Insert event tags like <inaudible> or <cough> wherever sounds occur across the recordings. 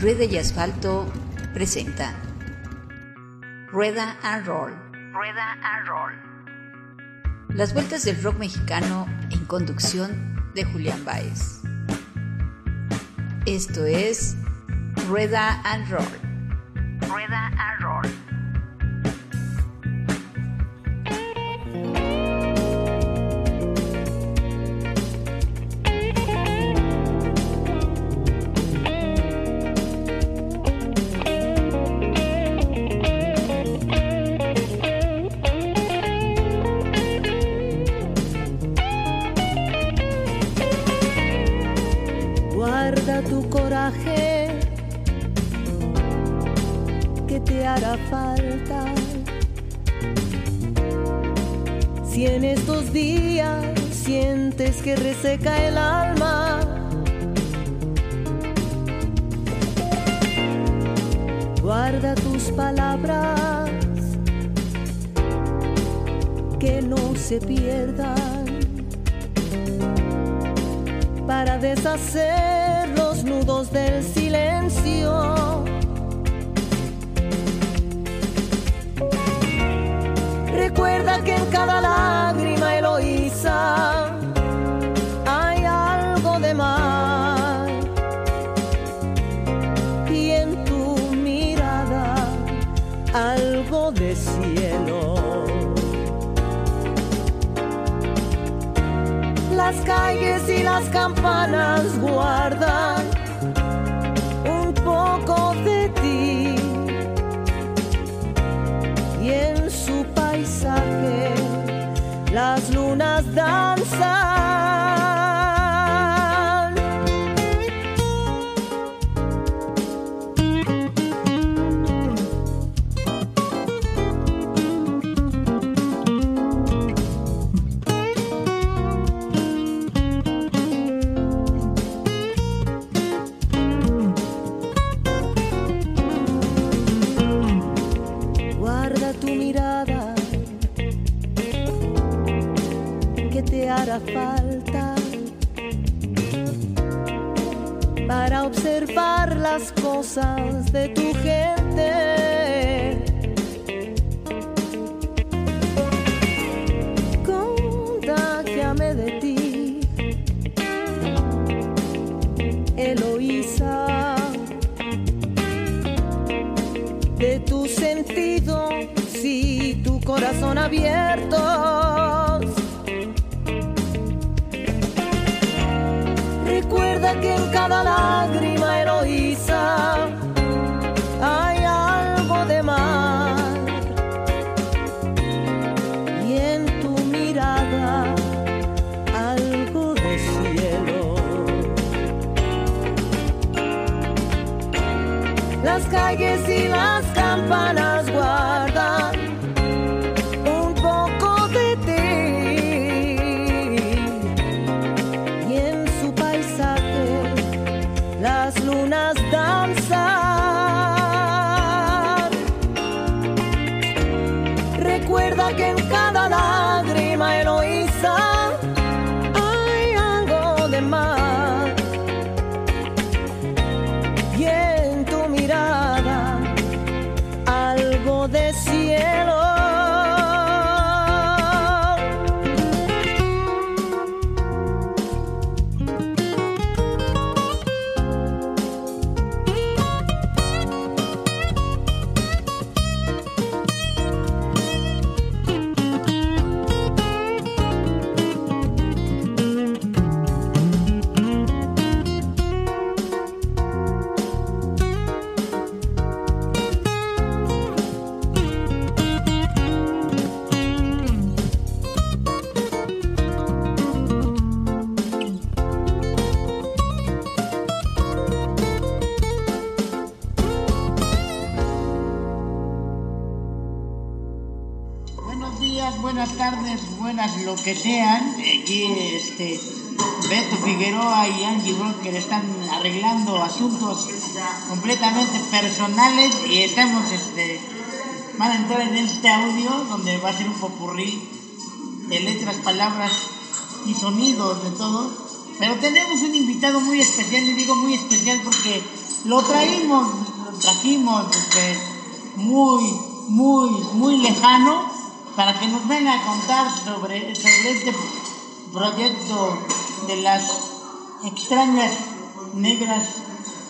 Rueda y Asfalto presenta Rueda and Roll. Rueda and Roll. Las vueltas del rock mexicano en conducción de Julián Baez. Esto es Rueda and Roll. Rueda and Roll. El alma, guarda tus palabras que no se pierdan para deshacer los nudos del silencio. Recuerda que en cada lágrima Eloísa calles y las campanas guardan un poco de ti y en su paisaje las lunas danzan. Que sean. Aquí este Beto Figueroa y Angie Broker están arreglando asuntos completamente personales y estamos este van a entrar en este audio donde va a ser un popurrí de letras, palabras y sonidos de todo. Pero tenemos un invitado muy especial, y digo muy especial porque lo traímos, lo trajimos este, muy, muy, muy lejano para que nos venga a contar sobre, sobre este proyecto de las extrañas negras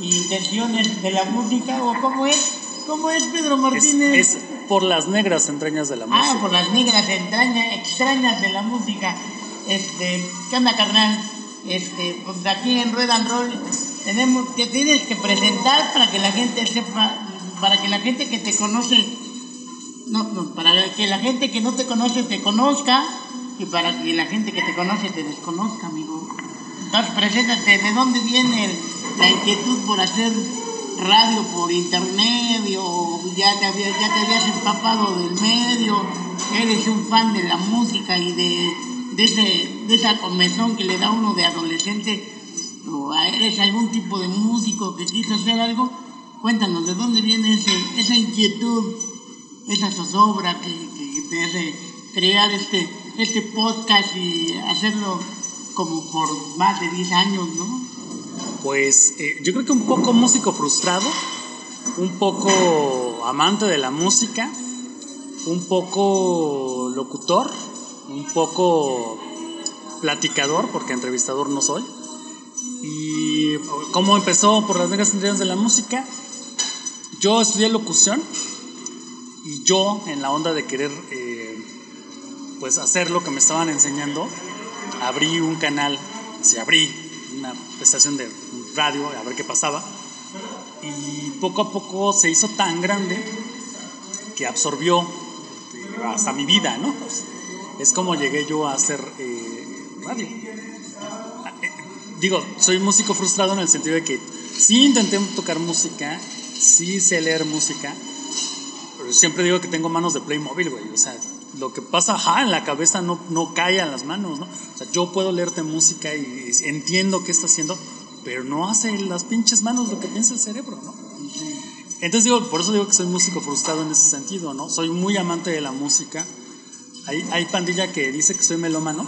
intenciones de la música o cómo es, cómo es Pedro Martínez. es por las negras entrañas de la Ah, música. por las negras entrañas, extrañas de la música. Este, ¿qué onda, carnal? Este, pues aquí en Rueda and Roll tenemos, te tienes que presentar para que la gente sepa, para que la gente que te conoce, no, no, para que la gente que no te conoce te conozca y para que la gente que te conoce te desconozca, amigo. Entonces, preséntate, ¿de dónde viene la inquietud por hacer radio por internet o ya te, habías empapado del medio? ¿Eres un fan de la música y de, de, ese, de esa comezón que le da uno de adolescente? ¿O eres algún tipo de músico que quiso hacer algo? Cuéntanos, ¿de dónde viene ese, esa inquietud, esa zozobra que, que hace crear este, este podcast y hacerlo como por más de 10 años, ¿no? Pues eh, yo creo que un poco músico frustrado, un poco amante de la música, un poco locutor, un poco platicador, porque entrevistador no soy. Y cómo empezó por las negras entrañas de la música. Yo estudié locución y yo en la onda de querer eh, pues hacer lo que me estaban enseñando, abrí un canal, se abrí una estación de radio a ver qué pasaba y poco a poco se hizo tan grande que absorbió eh, hasta mi vida, ¿no? Pues, es como llegué yo a hacer eh, radio. Eh, Digo, soy músico frustrado en el sentido de que sí intenté tocar música, sí sé leer música, siempre digo que tengo manos de Playmobil, güey. O sea, lo que pasa ajá, en la cabeza no, no cae a las manos, ¿no? O sea, yo puedo leerte música y entiendo qué está haciendo, pero no hace las pinches manos lo que piensa el cerebro, ¿no? Entonces digo, por eso digo que soy músico frustrado en ese sentido, ¿no? Soy muy amante de la música. Hay, hay pandilla que dice que soy melómano.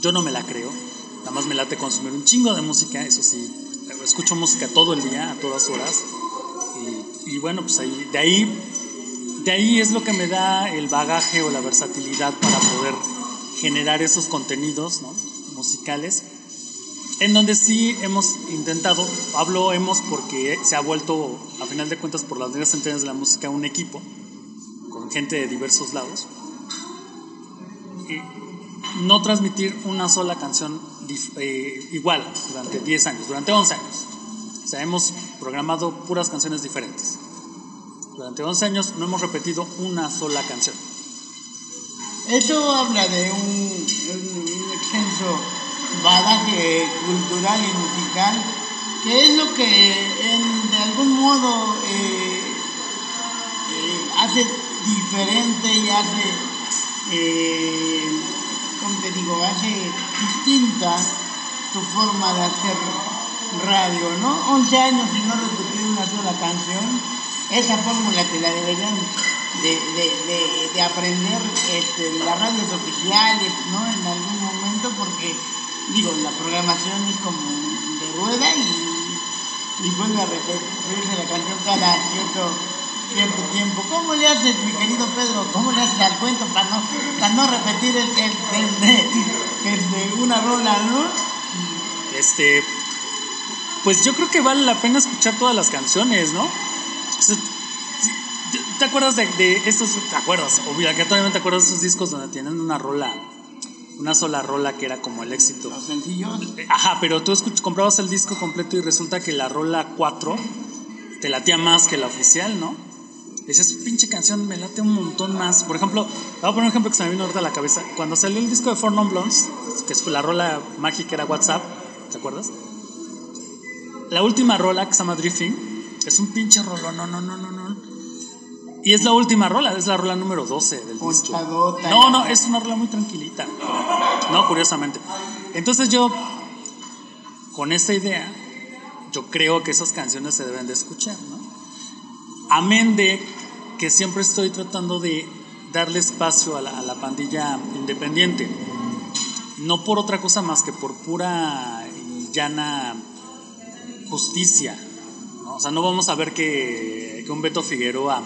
Yo no me la creo. Nada más me late consumir un chingo de música, eso sí. Escucho música todo el día, a todas horas. Y, y bueno, pues ahí, de ahí, de ahí es lo que me da el bagaje o la versatilidad para poder generar esos contenidos ¿no? musicales. En donde sí hemos intentado, hablo hemos porque se ha vuelto, a final de cuentas, por las negras entrañas de la música, un equipo con gente de diversos lados. Y no transmitir una sola canción eh, igual durante 10 años, durante 11 años. O sea, hemos programado puras canciones diferentes. Durante 11 años no hemos repetido una sola canción. Eso habla de un, extenso badaje cultural y musical, que es lo que de algún modo eh, eh, hace diferente y hace, eh, hace distinta tu forma de hacer radio, ¿no? 11 años y no repetir una sola canción, esa fórmula te la deberían de, de, de, de aprender este, las radios oficiales, ¿no? En algún momento, porque, digo, la programación es como de rueda y, y vuelve a repetirse la canción cada cierto, cierto tiempo. ¿Cómo le haces, mi querido Pedro? ¿Cómo le haces al cuento para no, para no repetir el, el de una rola, ¿no? Este, pues yo creo que vale la pena escuchar todas las canciones, ¿no? ¿Te- <laughs> ¿Te acuerdas de, de estos? ¿Te acuerdas? Obligatoriamente te acuerdas de esos discos donde tienen una rola, una sola rola que era como el éxito. Los sencillos. Ajá, pero tú comprabas el disco completo y resulta que la rola 4 te latía más que la oficial, ¿no? Decías, pinche canción, me late un montón más. Por ejemplo, voy a poner un ejemplo que se me vino ahorita a la cabeza. Cuando salió el disco de Four Non Blondes, que fue la rola mágica era WhatsApp, ¿te acuerdas? La última rola que se llama Drifting es un pinche rollo, no, no, no, no, no. Y es la última rola, es la rola número 12 del disco. No, no, es una rola muy tranquilita. No, curiosamente. Entonces yo, con esta idea, yo creo que esas canciones se deben de escuchar, ¿no? Amén de que siempre estoy tratando de darle espacio a la, a la pandilla independiente. No por otra cosa más que por pura y llana justicia, O sea, no vamos a ver que, que un Beto Figueroa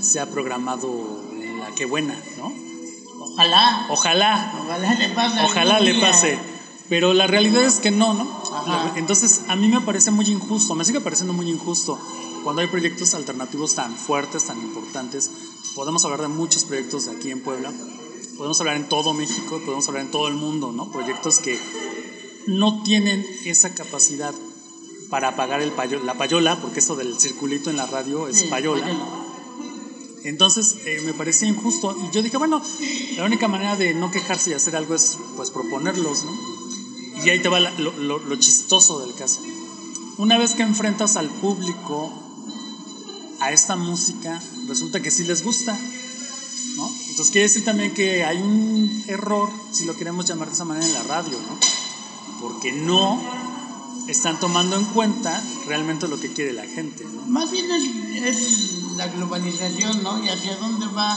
sea programado en la que buena, ¿no? Ojalá. Ojalá, Ojalá le pase. ojalá le pase. Pero la realidad es que no, ¿no? Ajá. Entonces, a mí me parece muy injusto, me sigue pareciendo muy injusto cuando hay proyectos alternativos tan fuertes, tan importantes. Podemos hablar de muchos proyectos de aquí en Puebla, podemos hablar en todo México, podemos hablar en todo el mundo, ¿no? Proyectos que no tienen esa capacidad para apagar el payo- la payola, porque eso del circulito en la radio es Sí, payola. Entonces eh, me parecía injusto y yo dije, bueno, la única manera de no quejarse y hacer algo es pues proponerlos, ¿no? Y ahí te va la- lo, lo- lo chistoso del caso. Una vez que enfrentas al público a esta música, resulta que sí les gusta, ¿no? Entonces quiere decir también que hay un error, si lo queremos llamar de esa manera, en la radio, ¿no? Porque no están tomando en cuenta realmente lo que quiere la gente, ¿no? Más bien es, es la globalización, ¿no? Y hacia dónde va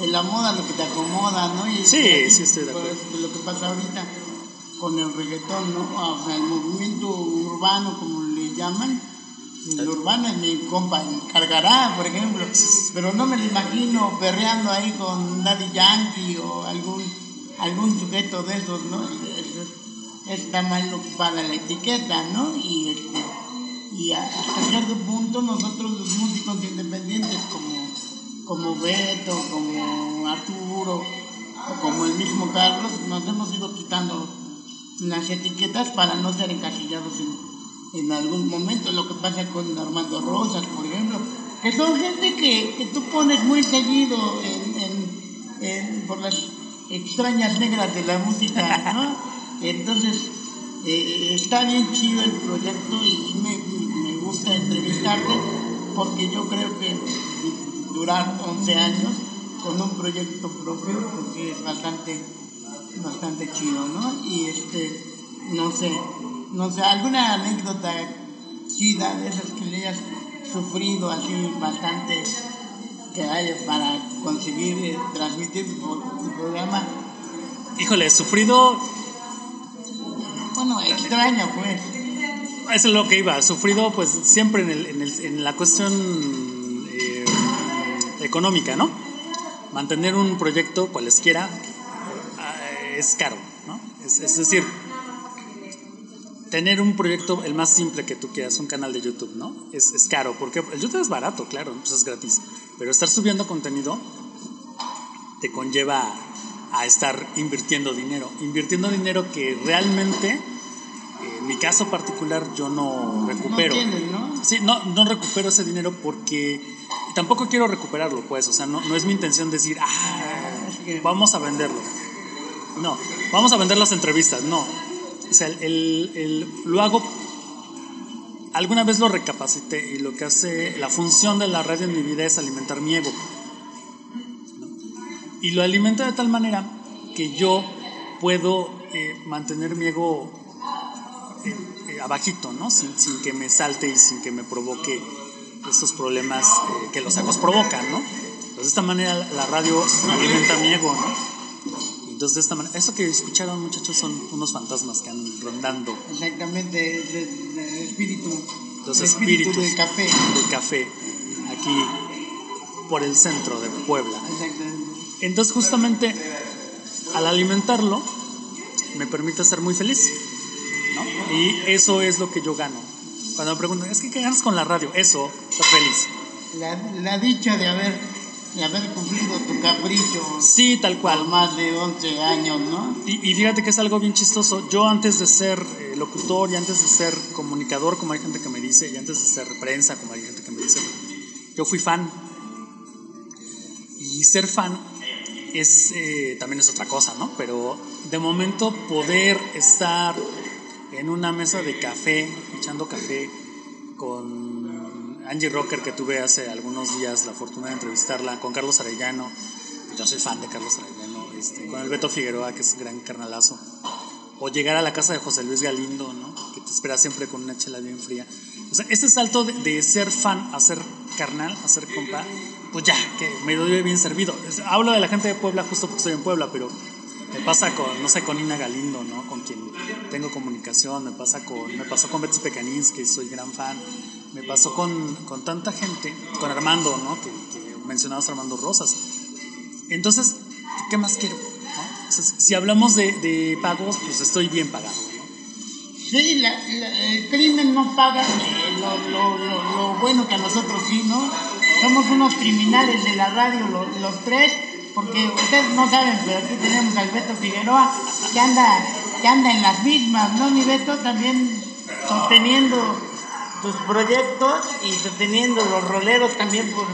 de, la moda lo que te acomoda, ¿no? Y Sí, sí, estoy de acuerdo. eso, Lo que pasa ahorita con el reggaetón, ¿no? O sea, el movimiento urbano, como le llaman. El urbano es mi compa, el cargará, por ejemplo. Pero no me lo imagino perreando ahí con Daddy Yankee o algún, algún sujeto de esos, ¿no? Está mal ocupada la etiqueta, ¿no? Y, este, y hasta cierto punto nosotros los músicos independientes como, como Beto, como Arturo o como el mismo Carlos, nos hemos ido quitando las etiquetas para no ser encasillados en, en algún momento. Lo que pasa con Armando Rosas, por ejemplo, que son gente que, que tú pones muy seguido en- en- por las extrañas negras de la música, ¿no? Entonces, eh, está bien chido el proyecto y me, me gusta entrevistarte porque yo creo que durar 11 años con un proyecto propio porque es bastante bastante chido, ¿no? Y este, no sé, no sé, alguna anécdota chida de esas que le hayas sufrido así bastante que haya para conseguir eh, transmitir tu, tu programa, Híjole, sufrido bueno, extraña pues. Eso es lo que iba, sufrido pues siempre en, el- en la cuestión eh, económica, ¿no? Mantener un proyecto, cualesquiera, eh, es caro, ¿no? Es, es decir, tener un proyecto, el más simple que tú quieras, un canal de YouTube, ¿no? Es, es caro, porque el YouTube es barato, claro, pues es gratis, pero estar subiendo contenido te conlleva a estar invirtiendo dinero, invirtiendo dinero que realmente en mi caso particular yo no recupero. No tienes, ¿no? Sí, no, no recupero ese dinero porque tampoco quiero recuperarlo, pues. O sea, no, no es mi intención decir, ah, vamos a venderlo. No, vamos a vender las entrevistas, no. O sea, el, el- el- lo hago. Alguna vez lo recapacité y lo que hace. La función de la radio en mi vida es alimentar mi ego. Y lo alimento de tal manera que yo puedo eh, mantener mi ego eh, abajito, ¿no? Sin, sin que me salte y sin que me provoque estos problemas eh, que los egos provocan, ¿no? Entonces, de esta manera la- radio alimenta mi ego, ¿no? Entonces, de esta manera, eso que escucharon, muchachos, son unos fantasmas que andan rondando Exactamente, es el, el espíritu, los el espíritu espíritus del café. del café aquí por el centro de Puebla. Exactamente. Entonces justamente al alimentarlo me permite ser muy feliz. Y eso es lo que yo gano. Cuando me preguntan, es que ¿qué ganas con la radio? Eso, ser feliz. La, la dicha de haber, de haber cumplido tu capricho Sí, tal por cual. más de 11 años, ¿no? Y, y fíjate que es algo bien chistoso. Yo antes de ser eh, locutor y antes de ser comunicador, como hay gente que me dice, y antes de ser prensa, como hay gente que me dice, yo fui fan. Y ser fan es eh, también es otra cosa, ¿no? Pero de momento poder estar en una mesa de café, echando café con Angie Rocker que tuve hace algunos días la fortuna de entrevistarla, con Carlos Arellano, yo soy fan de Carlos Arellano, este, con el Beto Figueroa que es un gran carnalazo, o llegar a la casa de José Luis Galindo, ¿no? Que te espera siempre con una chela bien fría. O sea, ese salto de, de ser fan a ser carnal, a ser compa, pues ya, que me doy bien servido. Hablo de la gente de Puebla justo porque estoy en Puebla, pero Me pasa con, no sé, con Ina Galindo, ¿no? Con quien tengo comunicación, me pasa con, me pasó con Betsy Pecanins, que soy gran fan, me pasó con, con tanta gente, con Armando, ¿no? Que, mencionabas Armando Rosas. Entonces, ¿qué más quiero? si hablamos de, pagos, pues estoy bien pagado, ¿no? Sí, el crimen no paga eh, lo, lo- bueno que a nosotros sí, ¿no? Somos unos criminales de la radio, lo- los tres, porque ustedes no saben, pero aquí tenemos al Beto Figueroa, que anda, que anda en las mismas, ¿no, mi Beto? También sosteniendo tus proyectos y sosteniendo los roleros también por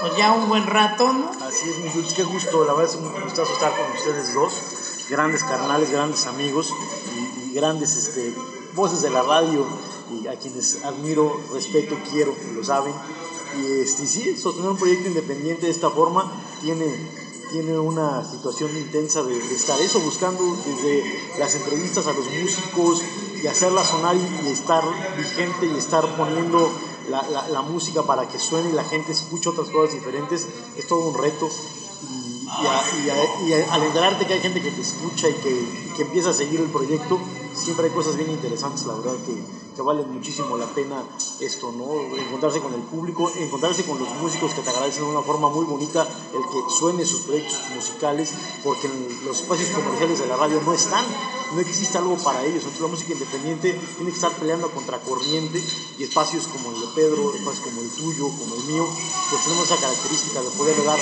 pues ya un buen rato, ¿no? Así es, mi Dulce, qué gusto, la verdad es un gustazo estar con ustedes dos, grandes carnales, grandes amigos y, y grandes este, voces de la radio y a quienes admiro, respeto, quiero, lo saben. Y este, sí, sostener un proyecto independiente de esta forma tiene, tiene una situación intensa de, estar eso, buscando desde las entrevistas a los músicos y hacerla sonar y, estar vigente y estar poniendo la, música para que suene y la gente escuche otras cosas diferentes, es todo un reto. Y, y a- y al enterarte que hay gente que te escucha y que, que empieza a seguir el proyecto, siempre hay cosas bien interesantes, la verdad, que, que valen muchísimo la pena esto, ¿no? Encontrarse con el público, encontrarse con los músicos que te agradecen de una forma muy bonita el que suene sus proyectos musicales, porque los espacios comerciales de la radio no están, no existe algo para ellos. Entonces la música independiente tiene que estar peleando contra corriente y espacios como el de Pedro, espacios como el tuyo, como el mío, pues tenemos esa característica de poderle dar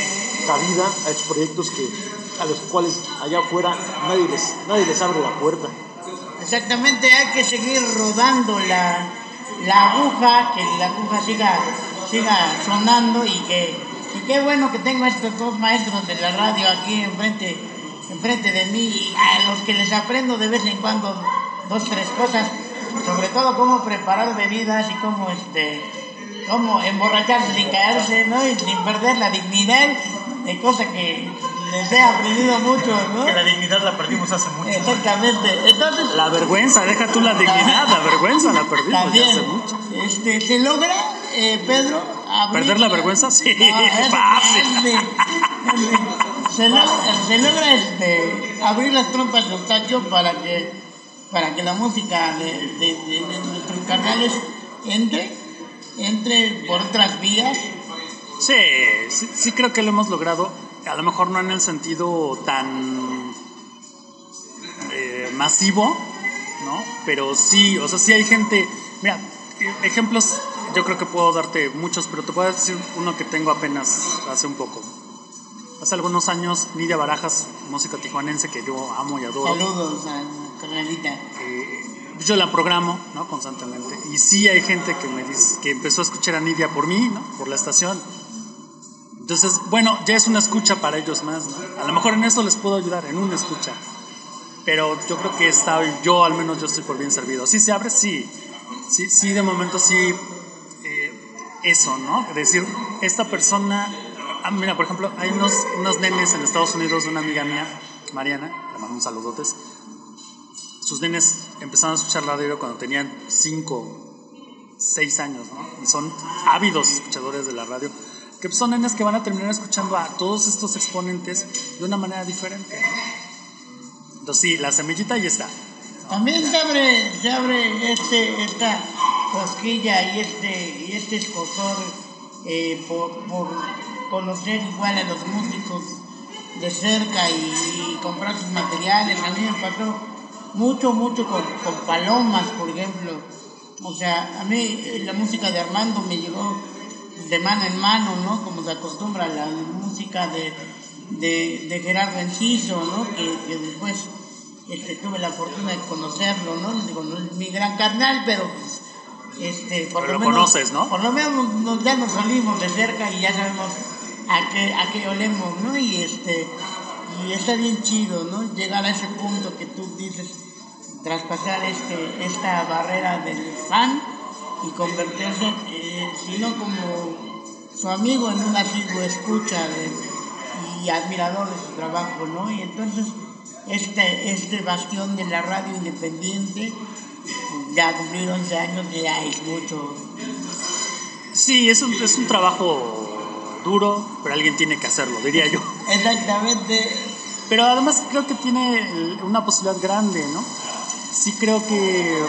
cabida a estos proyectos que, a los cuales allá afuera nadie les, nadie les abre la puerta. Exactamente, hay que seguir rodando la, la aguja, que la aguja siga, siga sonando y que y qué bueno que tengo a estos dos maestros de la radio aquí enfrente, enfrente de mí, y a los que les aprendo de vez en cuando dos, tres cosas, sobre todo cómo preparar bebidas y cómo este cómo emborracharse sin caerse, ¿no? Y sin perder la dignidad, de cosa que les he aprendido mucho, ¿no? Que la dignidad la perdimos hace mucho. Exactamente. Entonces, La vergüenza, deja tú la dignidad, la vergüenza la perdimos ya también, hace mucho. este, ¿se logra, eh, Pedro, abrir- ¿Perder la vergüenza? Sí, es- fácil. es- es- se logra, se logra, este, abrir las trompas de Eustaquio para que, para que la música de, de- de- de nuestros canales entre, entre por otras vías. Sí, sí, sí creo que lo hemos logrado. A lo mejor no en el sentido tan eh, masivo, ¿no? Pero sí, o sea, sí hay gente. Mira, ejemplos, yo creo que puedo darte muchos, pero te puedo decir uno que tengo apenas hace un poco. Hace algunos años, Nidia Barajas, música tijuanense que yo amo y adoro. Saludos a Carnalita. eh, yo la programo ¿no? constantemente y sí hay gente que me dice que empezó a escuchar a Nidia por mí, ¿no? por la estación. Entonces, bueno, ya es una escucha para ellos más, ¿no? A lo mejor en eso les puedo ayudar, en una escucha. Pero yo creo que está, yo al menos yo estoy por bien servido. Sí se abre, sí. Sí, sí de momento sí. eh, eso, ¿no? Es decir, esta persona. Ah, mira, por ejemplo, hay unos, unos nenes en Estados Unidos de una amiga mía, Mariana, le mando un saludotes sus nenes empezaron a escuchar radio cuando tenían 5, 6 años, ¿no? Y son ávidos escuchadores de la radio, que son nenes que van a terminar escuchando a todos estos exponentes de una manera diferente. Entonces sí, la semillita ya está. También se abre, se abre este, esta cosquilla y este, y este escosor eh, por, por conocer igual a los músicos de cerca y, y comprar sus materiales. A mí me pasó mucho, mucho con, con Palomas, por ejemplo. O sea, a mí eh, la música de Armando me llegó de mano en mano, ¿no? Como se acostumbra la música de, de, de Gerardo Enciso, ¿no? Que, que después este, tuve la fortuna de conocerlo, ¿no? Digo, no es mi gran carnal, pero pues, este, por Pero lo lo menos, conoces, ¿no? Por lo menos nos, ya nos olimos de cerca y ya sabemos a qué, a qué olemos, ¿no? Y este, y está bien chido, ¿no? Llegar a ese punto que tú dices, traspasar este, esta barrera del fan y convertirse, eh, si no como su amigo en un asiduo escucha de- y admirador de su trabajo, ¿no? Y entonces este, este bastión de la radio independiente, ya cumplir 11 años, ya es mucho. Sí, es un, es un trabajo duro, pero alguien tiene que hacerlo, diría yo. <laughs> Exactamente. Pero además creo que tiene una posibilidad grande, ¿no? Sí creo que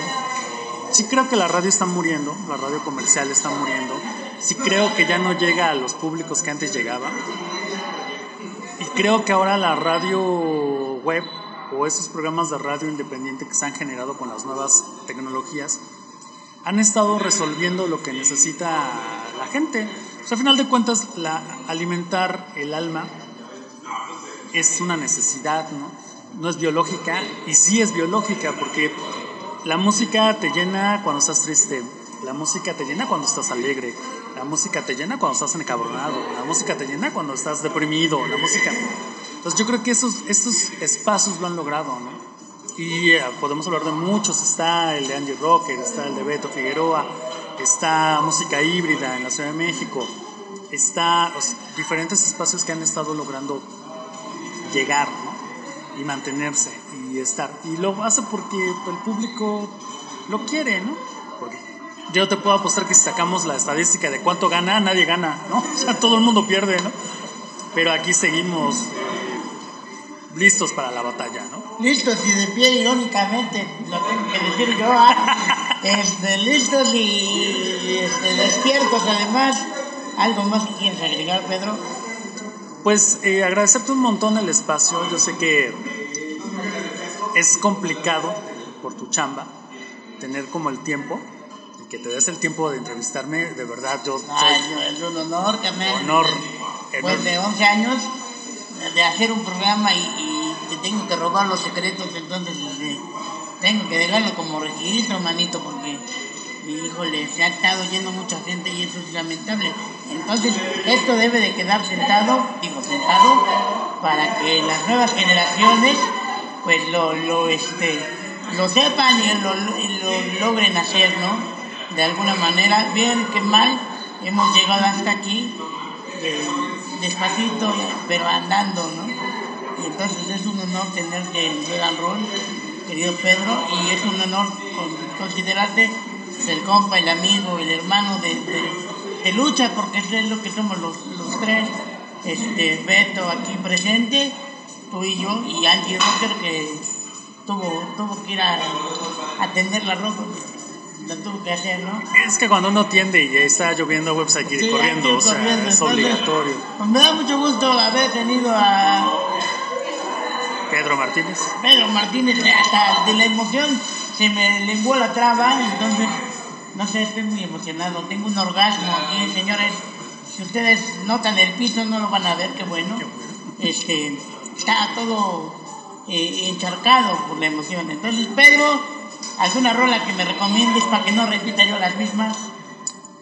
sí creo que la radio está muriendo, la radio comercial está muriendo. Sí creo que ya no llega a los públicos que antes llegaba. Y creo que ahora la radio web o esos programas de radio independiente que se han generado con las nuevas tecnologías han estado resolviendo lo que necesita la gente. O sea, a final de cuentas, la, alimentar el alma es una necesidad, ¿no? No es biológica, y sí es biológica, porque la música te llena cuando estás triste, la música te llena cuando estás alegre, la música te llena cuando estás encabronado, la música te llena cuando estás deprimido, la música... Entonces yo creo que esos, esos espacios lo han logrado, ¿no? Y eh, podemos hablar de muchos, está el de Angie Rocker, está el de Beto Figueroa, está música híbrida en la Ciudad de México, está sea, diferentes espacios que han estado logrando llegar. Y mantenerse y estar. Y lo hace porque el público lo quiere, ¿no? Porque yo te puedo apostar que si sacamos la estadística de cuánto gana, nadie gana, ¿no? <laughs> O sea, todo el mundo pierde, ¿no? Pero aquí seguimos eh, listos para la batalla, ¿no? Listos y de pie, irónicamente, lo tengo que decir yo, ah, <laughs> este, listos y este, despiertos además. ¿Algo más que quieres agregar, Pedro? Pues eh, agradecerte un montón el espacio. Yo sé que es complicado por tu chamba tener como el tiempo y que te des el tiempo de entrevistarme. De verdad, yo soy Ay, no, es un honor que me... honor. Pues de 11 años de hacer un programa y, y te tengo que robar los secretos, entonces este, tengo que dejarlo como registro, manito, porque híjole, se ha estado yendo mucha gente y eso es lamentable. Entonces, esto debe de quedar sentado, digo sentado, para que las nuevas generaciones pues lo, lo, este, lo sepan y lo, lo logren hacer, ¿no? De alguna manera, bien que mal, hemos llegado hasta aquí, despacito, pero andando, ¿no? Y entonces es un honor tenerte en and Roll, querido Pedro, y es un honor con- considerarte pues, el compa, el amigo, el hermano de, de- lucha, porque es lo que somos los, los tres, este, Beto aquí presente, tú y yo, y Angie Rocker que tuvo, tuvo que ir a atender la ropa, lo tuvo que hacer, ¿no? Es que cuando uno tiende y está lloviendo, pues Sí, hay corriendo, o sea, corriendo, es entonces, obligatorio. pues me da mucho gusto haber tenido a Pedro Martínez. Pedro Martínez, hasta de la emoción se me lenguó la traba, entonces, no sé, estoy muy emocionado. Tengo un orgasmo aquí, señores. Si ustedes notan el piso, no lo van a ver, qué bueno. Este, está todo eh, encharcado por la emoción. Entonces, Pedro, ¿alguna rola que me recomiendes para que no repita yo las mismas?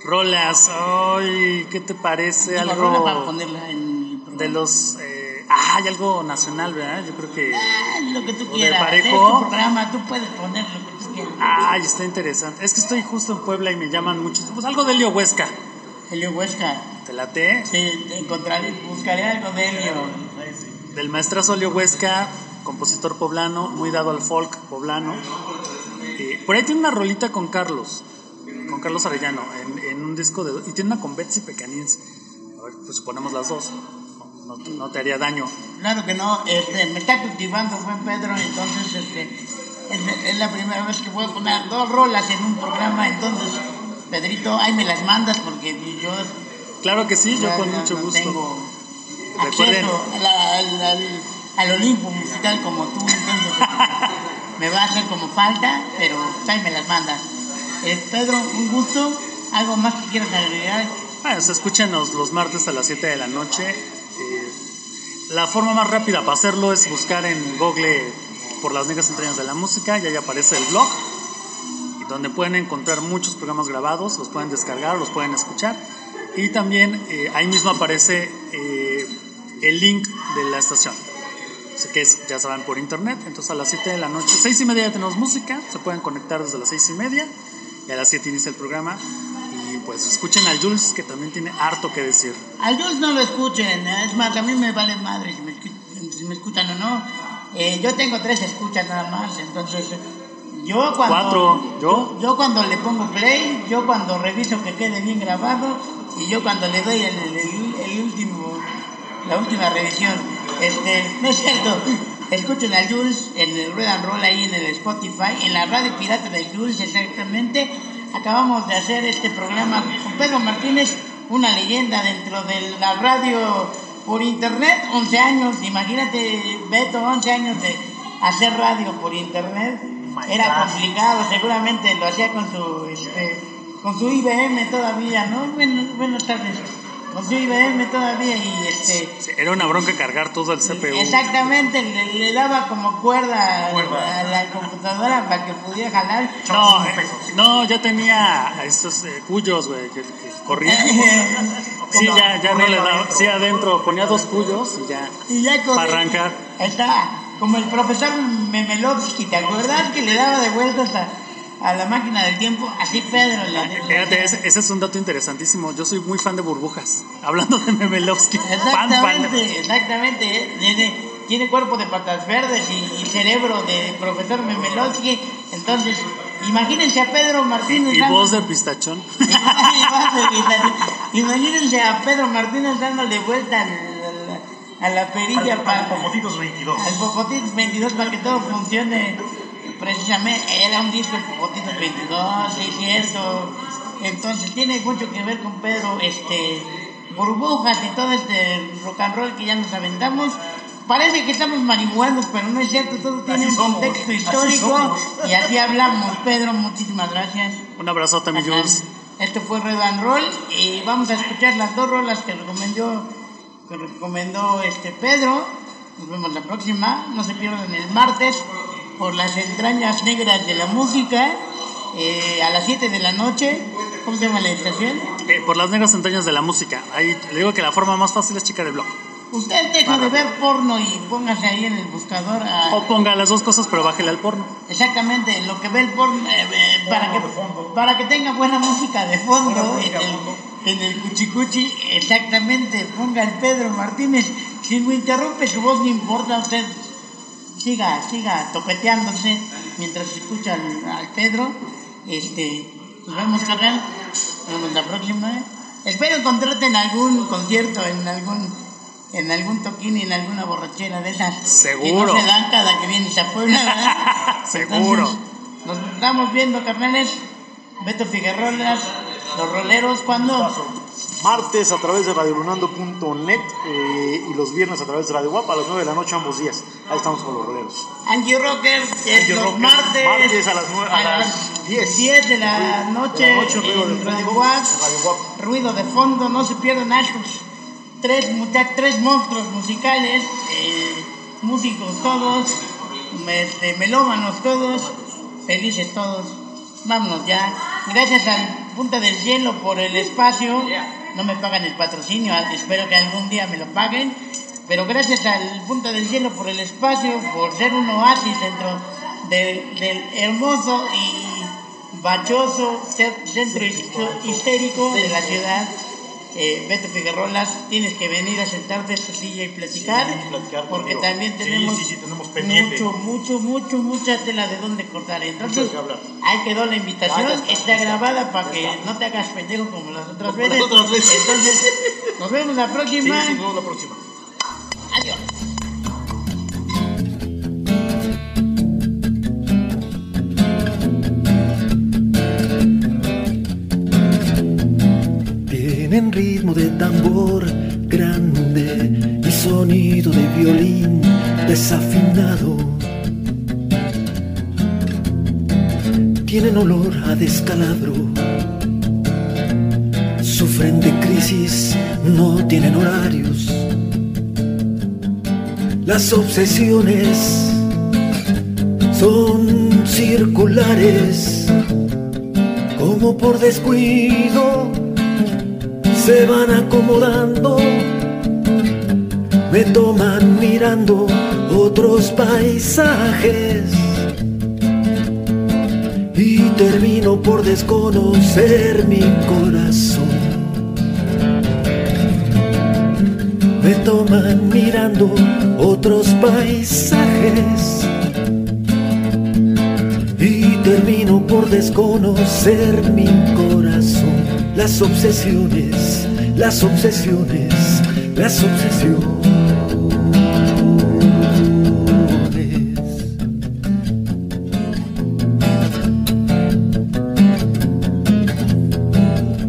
Rolas, ay, ¿qué te parece? Digo, rola para Algo ponerla en el programa. de los... eh, ah, hay algo nacional, ¿verdad? Yo creo que... Ah, lo que tú de quieras. Parejo. Es tu programa, tú puedes poner lo que tú quieras. Ay, está interesante. Es que estoy justo en Puebla y me llaman muchos. Pues algo de Elio Huesca. Helio Huesca. ¿Te late? Sí, encontraré, buscaré algo de Helio. Del maestrazo Elio Huesca, compositor poblano, muy dado al folk poblano. Eh, por ahí tiene una rolita con Carlos, con Carlos Arellano, en, en un disco de... Y tiene una con Betsy Pecanins. A ver, pues suponemos las dos. No, no- no te haría daño. Claro que no, este, me está cultivando buen Pedro, entonces este, es, es la primera vez que voy a poner dos rolas en un programa, entonces Pedrito, ahí me las mandas porque yo Claro que sí, yo con mucho no gusto. tengo Recuerden- al, Olimpo musical como tú, <laughs> me va a hacer como falta, pero pues, ahí me las mandas. Eh, Pedro, un gusto, algo más que quieras agregar. Bueno, se escúchenos los martes a las 7 de la noche. Eh, la forma más rápida para hacerlo es buscar en Google por las negras entrañas de la música y ahí aparece el blog, donde pueden encontrar muchos programas grabados, los pueden descargar, los pueden escuchar. Y también eh, ahí mismo aparece eh, el link de la estación. Así que es, ya saben, por internet. Entonces a las 7 de la noche, 6 y media ya tenemos música, se pueden conectar desde las 6 y media y a las 7 inicia el programa. Y pues escuchen al Jules que también tiene harto que decir. Al Jules no lo escuchen, ¿eh? es más, a mí me vale madre si me, si me escuchan o no. Eh, yo tengo tres escuchas nada más, entonces yo cuando, Cuatro, ¿yo? yo cuando le pongo play, yo cuando reviso que quede bien grabado y yo cuando le doy el- el- el último, la última revisión. Este, <laughs> no es cierto. Escuchen a Jules en el Red and Roll ahí en el Spotify, en la radio pirata de Jules exactamente. Acabamos de hacer este programa con Pedro Martínez, una leyenda dentro de la radio por internet, 11 años, imagínate Beto, 11 años de hacer radio por internet. Era complicado, seguramente lo hacía con su este, con su IBM todavía, ¿no? Bueno, buenas tardes. Con su IBM todavía y este Era una bronca cargar todo el CPU. Exactamente, le, le daba como cuerda, Cuerda. a la computadora para que pudiera jalar. No, eh, no, ya tenía estos eh, cuyos, güey, que, que corrían. <laughs> Sí, ya, ya no le daba. Sí, adentro ponía dos cuyos y ya. y ya corría. Para arrancar. Está como el profesor Memelovsky, ¿te acuerdas? Que le daba de vueltas a, a la máquina del tiempo. Así Pedro le le- Fíjate, ese, ese es un dato interesantísimo. Yo soy muy fan de burbujas. <laughs> Hablando de Memelowski. Fan, fan. Exactamente, exactamente. ¿eh? Tiene, tiene cuerpo de patas verdes y, y cerebro de profesor Memelovsky. Entonces, imagínense a Pedro Martínez. Y dando- voz de pistachón. <laughs> Imagínense a Pedro Martínez dándole vuelta al- al- a la perilla para Popotitos 22. al Popotitos 22 para que todo funcione precisamente. Era un disco el Popotitos 22, sí, cierto. Entonces tiene mucho que ver con Pedro, este, burbujas y todo este rock and roll que ya nos aventamos. Parece que estamos marihuanos, pero no es cierto, todo tiene un contexto histórico y así hablamos. Pedro, muchísimas gracias. Un abrazote, mi Jules. Esto fue Red and Roll y vamos a escuchar las dos rolas que recomendó, que recomendó este Pedro. Nos vemos la próxima. No se pierdan el martes por las entrañas negras de la música eh, a las 7 de la noche. ¿Cómo se llama la estación? Eh, por las negras entrañas de la música. Ahí le digo que la forma más fácil es chica de blog. Usted deja de ver porno y póngase ahí en el buscador a- O ponga las dos cosas, pero bájele al porno. Exactamente, lo que ve el porno, eh, eh, para, que, para que tenga buena música de fondo en el, en el cuchicuchi, exactamente, ponga el Pedro Martínez, si me interrumpe su voz no importa, usted siga, siga topeteándose mientras escucha al, al Pedro, este, nos vemos carnal, nos vemos la próxima, espero encontrarte en algún concierto, en algún en algún toquín y en alguna borrachera de esas que Seguro. no se dan cada que vienes a Puebla, ¿verdad? <laughs> Seguro. Entonces, nos estamos viendo, carnales. Beto Figuerolas, los roleros, ¿cuándo? Martes a través de radiolunando.net eh, y los viernes a través de Radio Guapa a las 9 de la noche ambos días. Ahí estamos con los roleros. Angie Rocker, es Angie los martes, martes a las nueve- a las 10. 10 de la noche, De la noche, en Radio Guap, Radio Guap. ruido de fondo, no se pierdan a estos tres, tres monstruos musicales, eh, músicos todos, este, melómanos todos, felices todos. Vámonos ya. Gracias al Punta del Cielo por el espacio. No me pagan el patrocinio, ah, espero que algún día me lo paguen. Pero gracias al Punta del Cielo por el espacio, por ser un oasis dentro del, del hermoso y bachoso ce- centro histérico de la ciudad. Eh, Beto Figuerolas, tienes que venir a sentarte a esta silla y platicar, Sí, platicar porque también tenemos, sí, sí, tenemos pendiente. mucho, mucho, mucho, mucha tela de dónde cortar. Entonces, hablar. ahí quedó la invitación, está, está, ya está. grabada para que no te hagas pendejo como las otras Como las veces. otras veces. Entonces, nos vemos la Sí, próxima. sí, nos vemos la próxima. Tienen ritmo de tambor grande y sonido de violín desafinado. Tienen olor a descalabro. Sufren de crisis, no tienen horarios. Las obsesiones son circulares, como por descuido se van acomodando, me toman mirando otros paisajes y termino por desconocer mi corazón. Me toman mirando otros paisajes y termino por desconocer mi corazón las obsesiones, las obsesiones, las obsesiones.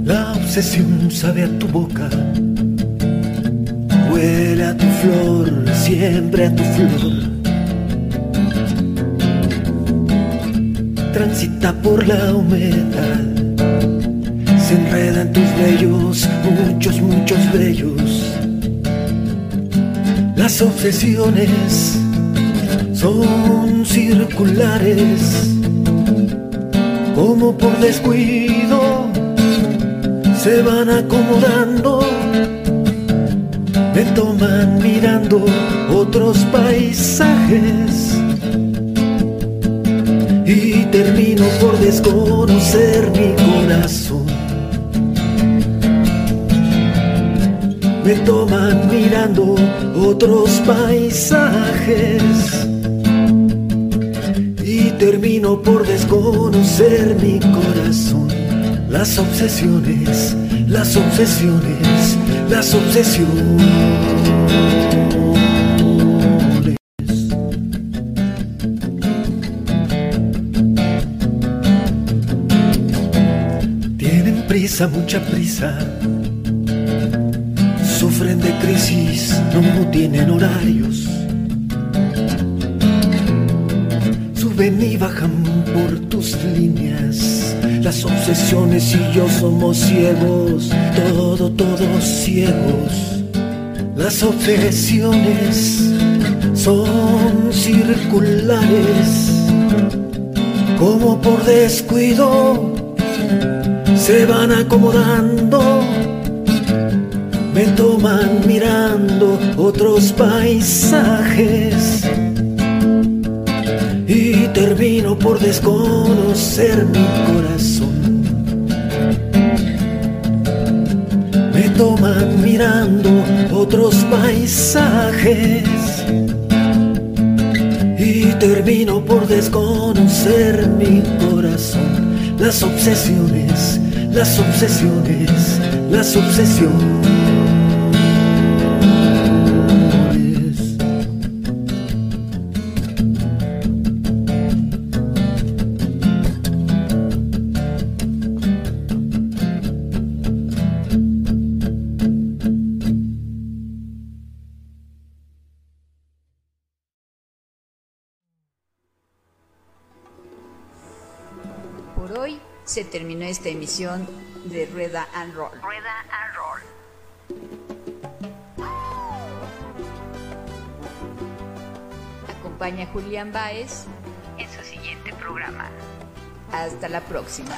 La obsesión sabe a tu boca, huele a tu flor, siempre a tu flor. Transita por la humedad, se enreda en tus vellos, muchos, muchos bellos. Las obsesiones son circulares, como por descuido se van acomodando, me toman mirando otros paisajes y termino por desconocer mi corazón. Me toman mirando otros paisajes y termino por desconocer mi corazón. Las obsesiones, las obsesiones, las obsesiones. Tienen prisa, mucha prisa. De crisis, no tienen horarios. Suben y bajan por tus líneas. Las obsesiones y yo somos ciegos, todo, todos ciegos. Las obsesiones son circulares, como por descuido se van acomodando, me toman mirando otros paisajes y termino por desconocer mi corazón. Me toman mirando otros paisajes y termino por desconocer mi corazón. Las obsesiones, las obsesiones, las obsesiones. Esta emisión de Rueda and Roll. Rueda and roll. Acompaña a Julián Baez. En su siguiente programa. Hasta la próxima.